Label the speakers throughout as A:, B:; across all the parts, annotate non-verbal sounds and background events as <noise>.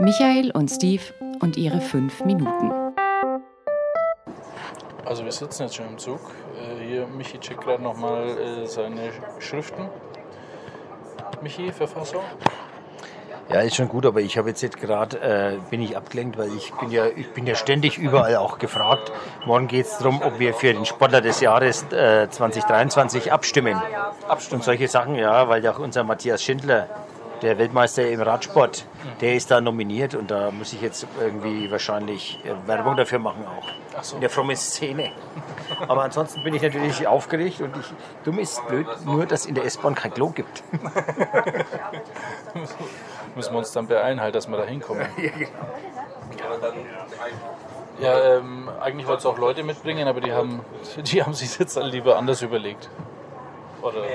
A: Michael und Steve und ihre fünf Minuten.
B: Also wir sitzen jetzt schon im Zug. Äh, hier, Michi checkt gerade nochmal äh, seine Schriften. Michi, Verfassung?
C: Ja, ist schon gut, aber ich habe jetzt, jetzt gerade, äh, bin ich abgelenkt, weil ich bin ja, ich bin ja ständig überall auch gefragt. Morgen geht es darum, ob wir für den Sportler des Jahres äh, 2023 abstimmen. Abstimmen. Und solche Sachen, ja, weil ja auch unser Matthias Schindler, der Weltmeister im Radsport, der ist da nominiert und da muss ich jetzt irgendwie wahrscheinlich äh, Werbung dafür machen auch.
B: Ach so.
C: In der frommen Szene. <laughs> Aber ansonsten bin ich natürlich aufgeregt und ich, dumm ist blöd, nur dass in der S-Bahn kein Klo gibt. <laughs>
B: Müssen wir uns dann beeilen, halt, dass wir da hinkommen. <laughs>
C: Ja, genau.
B: Ja, ähm, eigentlich wollte es auch Leute mitbringen, aber die haben, die haben sich jetzt dann lieber anders überlegt. Oder?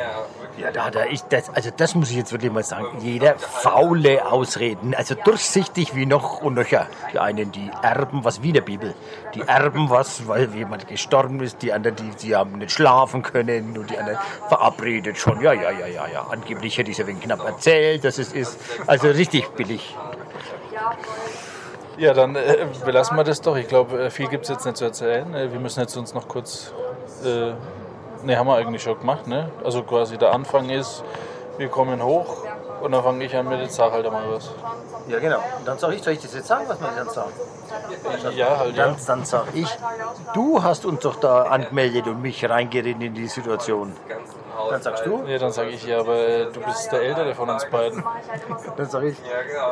C: Ja, da hat er ich, das, also das muss ich jetzt wirklich mal sagen. Jeder faule Ausreden, also durchsichtig wie noch und nöcher. Die einen, die erben was wie der Bibel. Die erben was, weil jemand gestorben ist. Die anderen, die, die haben nicht schlafen können. Und die anderen verabredet schon. Ja, ja, ja, ja, ja. Angeblich hätte ich es ja wegen knapp erzählt, dass es ist. Also richtig billig.
B: Ja, dann äh, belassen wir das doch. Ich glaube, äh, viel gibt es jetzt nicht zu erzählen. Äh, wir müssen jetzt uns noch kurz. Äh, ne, haben wir eigentlich schon gemacht, ne? Also quasi der Anfang ist, wir kommen hoch und dann fange ich an mit, jetzt sag halt mal was.
C: Ja, genau. Und dann sag ich, soll ich das jetzt sagen, was man dann sagt?
B: Ja, halt, ja.
C: Dann, dann sag ich, du hast uns doch da angemeldet und mich reingeredet in die Situation. Dann sagst du,
B: Ja, dann sage ich ja, aber äh, du bist der Ältere von uns beiden.
C: dann sag ich,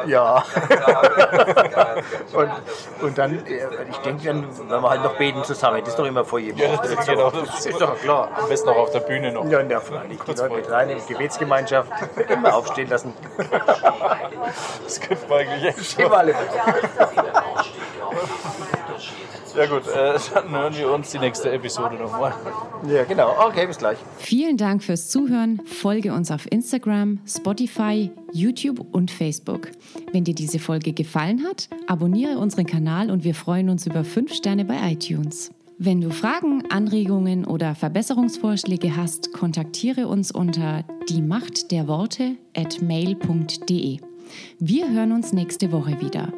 C: ja. <laughs> und, und dann, äh, ich denke dann, wenn wir halt noch beten zusammen, das ist doch immer vor jedem
B: Ja, das
C: so.
B: genau.
C: Das ist doch klar.
B: Am besten auch auf der Bühne noch.
C: Ja, ja, freilich. Die Leute mit rein in die Gebetsgemeinschaft immer aufstehen lassen.
B: Das könnten wir eigentlich echt.
C: Alle.
B: Ja gut, äh, dann hören wir uns die nächste Episode nochmal.
C: Ja, genau. Okay, bis gleich.
A: Vielen Dank fürs Zuhören. Folge uns auf Instagram, Spotify, YouTube und Facebook. Wenn dir diese Folge gefallen hat, abonniere unseren Kanal und wir freuen uns über 5 Sterne bei iTunes. Wenn du Fragen, Anregungen oder Verbesserungsvorschläge hast, kontaktiere uns unter die Macht der Worte at mail.de. Wir hören uns nächste Woche wieder.